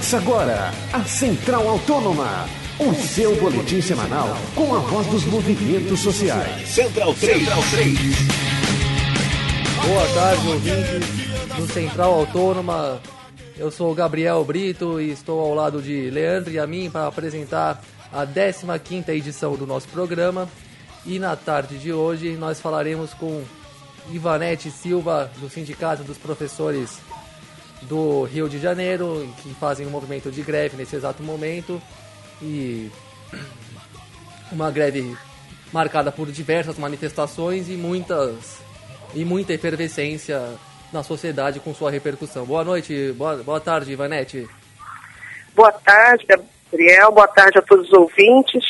Começa agora a Central Autônoma, o seu boletim semanal com a voz dos movimentos sociais. Central 3. Central 3. Boa tarde, ouvintes do Central Autônoma. Eu sou o Gabriel Brito e estou ao lado de Leandro e a mim para apresentar a 15ª edição do nosso programa. E na tarde de hoje nós falaremos com Ivanete Silva, do Sindicato dos Professores do Rio de Janeiro, que fazem um movimento de greve nesse exato momento. E uma greve marcada por diversas manifestações e muitas e muita efervescência na sociedade com sua repercussão. Boa noite, boa, boa tarde, Ivanete. Boa tarde, Gabriel, boa tarde a todos os ouvintes.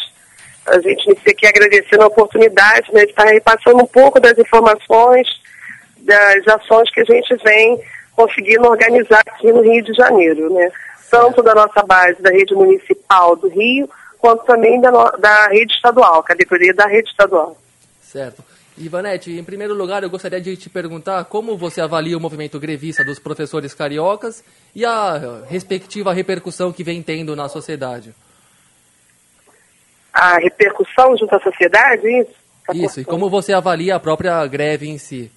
A gente inicia aqui agradecendo a oportunidade né, de estar repassando um pouco das informações, das ações que a gente vem conseguindo organizar aqui no Rio de Janeiro, né? Tanto da nossa base da rede municipal do Rio, quanto também da, da rede estadual, categoria da rede estadual. Certo. Ivanete, em primeiro lugar, eu gostaria de te perguntar como você avalia o movimento grevista dos professores cariocas e a respectiva repercussão que vem tendo na sociedade. A repercussão junto à sociedade, isso? Tá isso, e como você avalia a própria greve em si?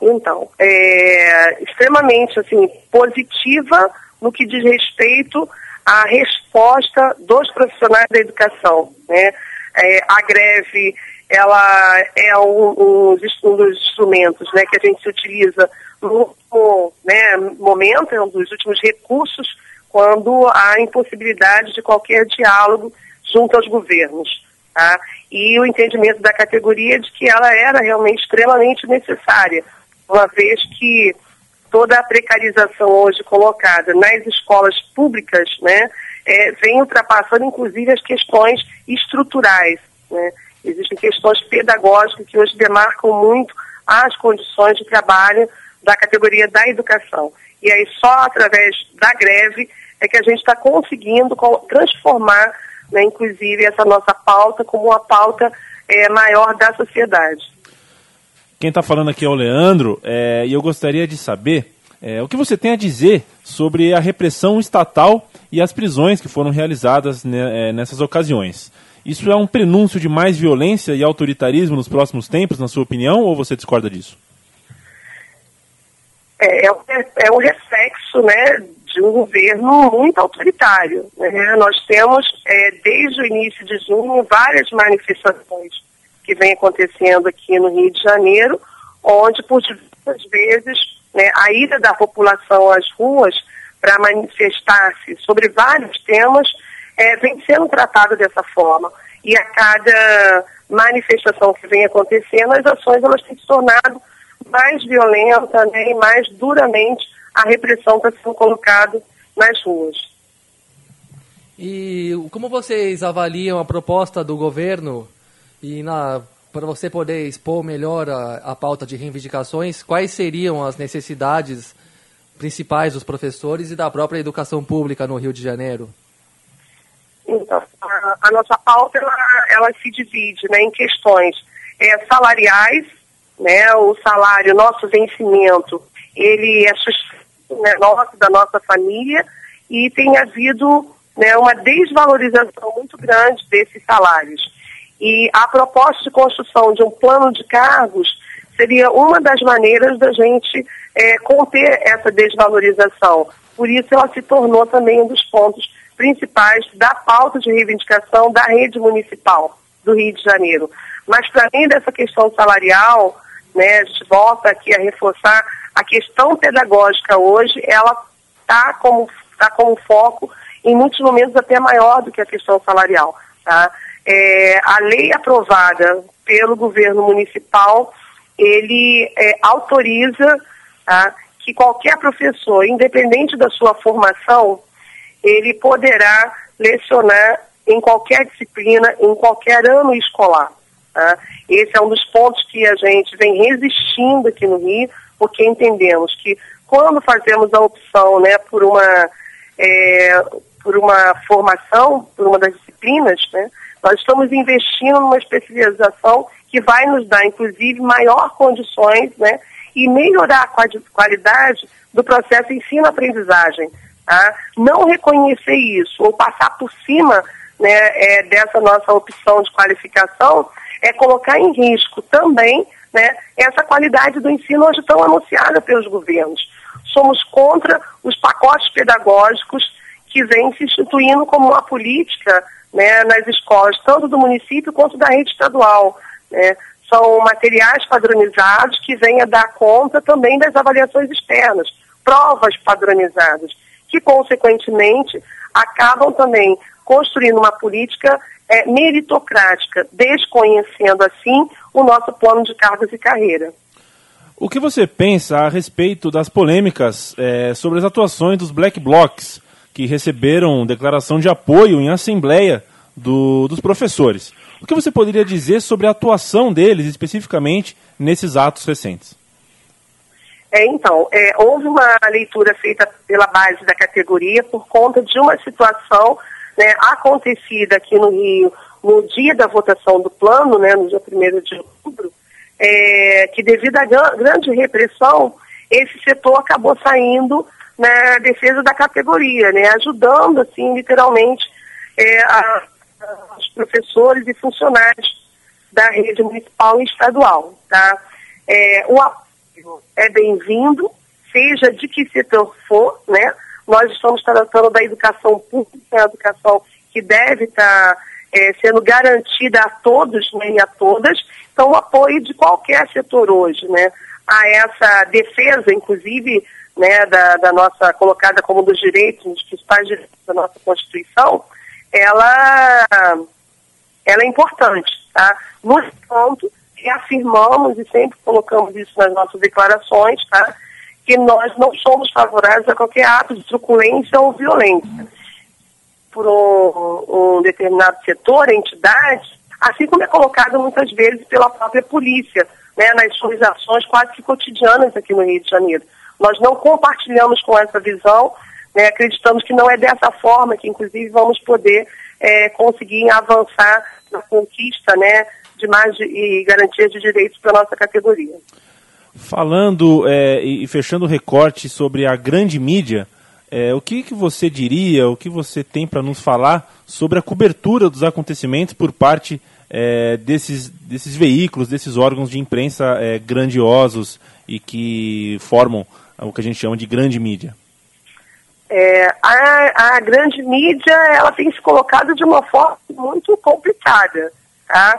Então, é extremamente assim, positiva no que diz respeito à resposta dos profissionais da educação. Né? É, a greve ela é um, um, um, dos instrumentos né, que a gente utiliza no, no né, momento, é um dos últimos recursos, quando há impossibilidade de qualquer diálogo junto aos governos. Tá? E o entendimento da categoria de que ela era realmente extremamente necessária, uma vez que toda a precarização hoje colocada nas escolas públicas né, é, vem ultrapassando inclusive as questões estruturais. Né? Existem questões pedagógicas que hoje demarcam muito as condições de trabalho da categoria da educação. E aí só através da greve é que a gente está conseguindo transformar, né, inclusive, essa nossa pauta como uma pauta é, maior da sociedade. Quem está falando aqui é o Leandro, é, e eu gostaria de saber é, o que você tem a dizer sobre a repressão estatal e as prisões que foram realizadas é, nessas ocasiões. Isso é um prenúncio de mais violência e autoritarismo nos próximos tempos, na sua opinião, ou você discorda disso? É, é, é um reflexo né, de um governo muito autoritário. Né? Nós temos, é, desde o início de junho, várias manifestações que vem acontecendo aqui no Rio de Janeiro, onde por diversas vezes né, a ida da população às ruas para manifestar-se sobre vários temas é, vem sendo tratada dessa forma. E a cada manifestação que vem acontecendo, as ações elas têm se tornado mais violentas né, e mais duramente a repressão está sendo colocada nas ruas. E como vocês avaliam a proposta do governo e para você poder expor melhor a, a pauta de reivindicações, quais seriam as necessidades principais dos professores e da própria educação pública no Rio de Janeiro? Então, a, a nossa pauta ela, ela, se divide né, em questões é, salariais, né, o salário, nosso vencimento, ele é né, nosso, da nossa família, e tem havido né, uma desvalorização muito grande desses salários. E a proposta de construção de um plano de cargos seria uma das maneiras da gente é, conter essa desvalorização. Por isso, ela se tornou também um dos pontos principais da pauta de reivindicação da rede municipal do Rio de Janeiro. Mas, para além dessa questão salarial, né, a gente volta aqui a reforçar a questão pedagógica hoje, ela está como, tá como foco, em muitos momentos até maior do que a questão salarial. Tá? É, a lei aprovada pelo governo municipal, ele é, autoriza tá, que qualquer professor, independente da sua formação, ele poderá lecionar em qualquer disciplina, em qualquer ano escolar. Tá? Esse é um dos pontos que a gente vem resistindo aqui no Rio, porque entendemos que quando fazemos a opção né, por, uma, é, por uma formação, por uma das disciplinas, né, nós estamos investindo numa especialização que vai nos dar, inclusive, maior condições né, e melhorar a qualidade do processo ensino-aprendizagem. Tá? Não reconhecer isso ou passar por cima né, é, dessa nossa opção de qualificação é colocar em risco também né, essa qualidade do ensino hoje tão anunciada pelos governos. Somos contra os pacotes pedagógicos que vêm se instituindo como uma política né, nas escolas, tanto do município quanto da rede estadual. Né. São materiais padronizados que vêm a dar conta também das avaliações externas, provas padronizadas, que, consequentemente, acabam também construindo uma política é, meritocrática, desconhecendo assim o nosso plano de cargos e carreira. O que você pensa a respeito das polêmicas é, sobre as atuações dos Black Blocs, que receberam declaração de apoio em assembleia do, dos professores? O que você poderia dizer sobre a atuação deles especificamente nesses atos recentes? É, então, é, houve uma leitura feita pela base da categoria por conta de uma situação né, acontecida aqui no Rio no dia da votação do plano, né, no dia 1 de outubro, é, que devido à grande repressão, esse setor acabou saindo na defesa da categoria, né, ajudando, assim, literalmente, é, a, a, os professores e funcionários da rede municipal e estadual. Tá? É, o apoio é bem-vindo, seja de que setor for, né? Nós estamos tratando da educação pública, a educação que deve estar é, sendo garantida a todos né, e a todas. Então, o apoio de qualquer setor hoje, né? A essa defesa, inclusive, né, da, da nossa, colocada como dos direitos, dos principais direitos da nossa Constituição, ela, ela é importante, tá? No ponto, reafirmamos e sempre colocamos isso nas nossas declarações, tá? Que nós não somos favoráveis a qualquer ato de truculência ou violência por um, um determinado setor, entidade, assim como é colocado muitas vezes pela própria polícia, né, nas suas ações quase que cotidianas aqui no Rio de Janeiro. Nós não compartilhamos com essa visão, né, acreditamos que não é dessa forma que, inclusive, vamos poder é, conseguir avançar na conquista né, de mais de, e garantias de direitos para a nossa categoria. Falando é, e fechando o recorte sobre a grande mídia, é, o que, que você diria, o que você tem para nos falar sobre a cobertura dos acontecimentos por parte é, desses, desses veículos, desses órgãos de imprensa é, grandiosos e que formam o que a gente chama de grande mídia? É, a, a grande mídia ela tem se colocado de uma forma muito complicada, tá?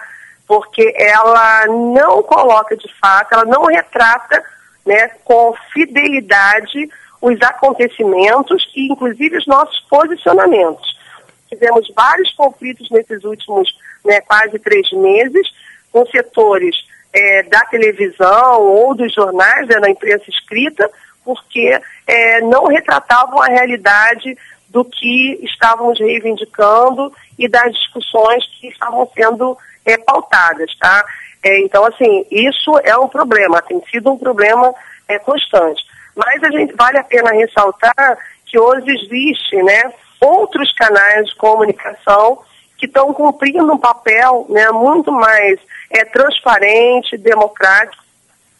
porque ela não coloca de fato, ela não retrata né, com fidelidade os acontecimentos e, inclusive, os nossos posicionamentos. Tivemos vários conflitos nesses últimos né, quase três meses, com setores é, da televisão ou dos jornais, né, da imprensa escrita, porque é, não retratavam a realidade do que estávamos reivindicando e das discussões que estavam sendo é, pautadas, tá? É, então, assim, isso é um problema, tem sido um problema é, constante. Mas a gente vale a pena ressaltar que hoje existe, né, outros canais de comunicação que estão cumprindo um papel, né, muito mais é, transparente, democrático,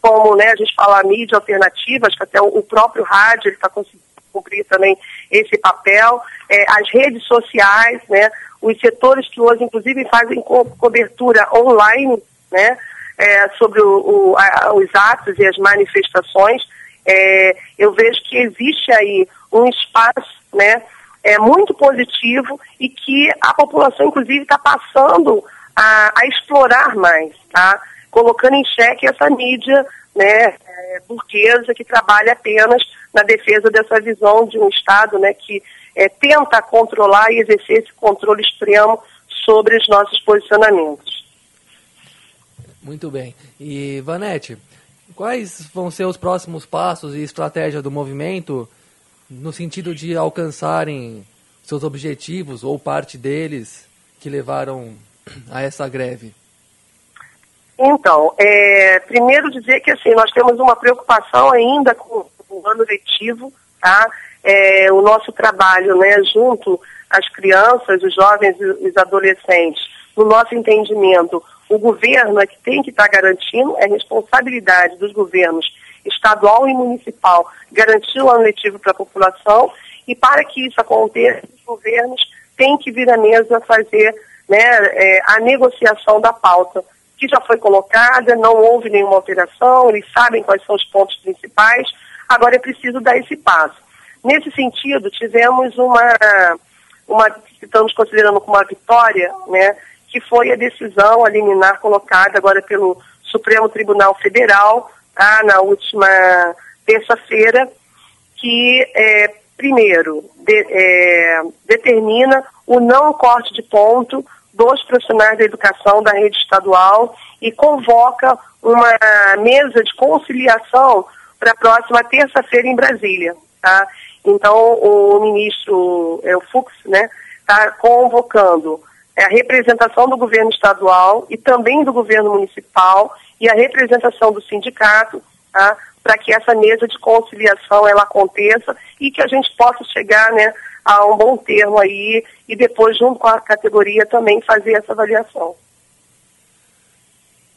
como, né, a gente fala mídia alternativa, acho que até o, o próprio rádio está conseguindo cumprir também esse papel, é, as redes sociais, né, os setores que hoje, inclusive, fazem co cobertura online, né, é, sobre o, o, a, os atos e as manifestações, é, eu vejo que existe aí um espaço, né, é, muito positivo e que a população, inclusive, está passando a, a, explorar mais, tá? Colocando em xeque essa mídia, né, é, burguesa que trabalha apenas na defesa dessa visão de um Estado, né, que é, tenta controlar e exercer esse controle extremo sobre os nossos posicionamentos. Muito bem. E, Vanete, Quais vão ser os próximos passos e estratégia do movimento no sentido de alcançarem seus objetivos ou parte deles que levaram a essa greve? Então, é, primeiro dizer que assim, nós temos uma preocupação ainda com o ano letivo, tá? É, o nosso trabalho, né, junto às crianças, os jovens e os adolescentes, no nosso entendimento, o governo é que tem que estar tá garantindo, é responsabilidade dos governos estadual e municipal garantir o ano letivo para a população E para que isso aconteça, os governos têm que vir à mesa fazer né, é, a negociação da pauta, que já foi colocada, não houve nenhuma alteração, eles sabem quais são os pontos principais, agora é preciso dar esse passo. Nesse sentido, tivemos uma, uma estamos considerando como uma vitória, né, que foi a decisão a liminar colocada agora pelo Supremo Tribunal Federal, tá, na última terça-feira, que, é, primeiro, de, é, determina o não corte de ponto dos profissionais da educação da rede estadual e convoca uma mesa de conciliação para a próxima terça-feira em Brasília. Tá? Então, o ministro é, o Fux né, está convocando a representação do governo estadual e também do governo municipal e a representação do sindicato tá, para que essa mesa de conciliação ela aconteça e que a gente possa chegar né, a um bom termo aí e depois, junto com a categoria, também fazer essa avaliação.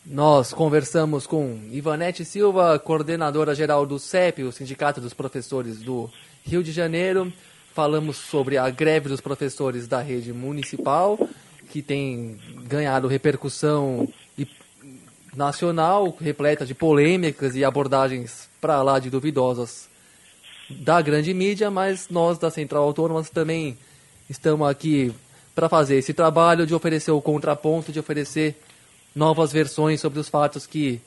Nós conversamos com Ivanete Silva, coordenadora geral do CEP, o Sindicato dos Professores do Rio de Janeiro. Falamos sobre a greve dos professores da rede municipal, que tem ganhado repercussão nacional, repleta de polêmicas e abordagens para lá de duvidosas da grande mídia, mas nós da Central Autônoma também estamos aqui para fazer esse trabalho de oferecer o contraponto, de oferecer novas versões sobre os fatos que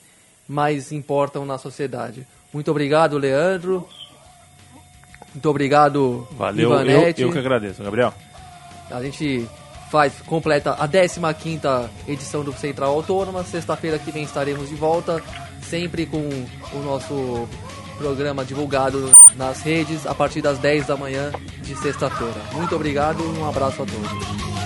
mais importam na sociedade. Muito obrigado, Leandro. Muito obrigado, Valeu, eu, eu que agradeço, Gabriel. A gente faz, completa a 15ª edição do Central Autônoma. Sexta-feira que vem estaremos de volta, sempre com o nosso programa divulgado nas redes a partir das 10 da manhã de sexta-feira. Muito obrigado e um abraço a todos.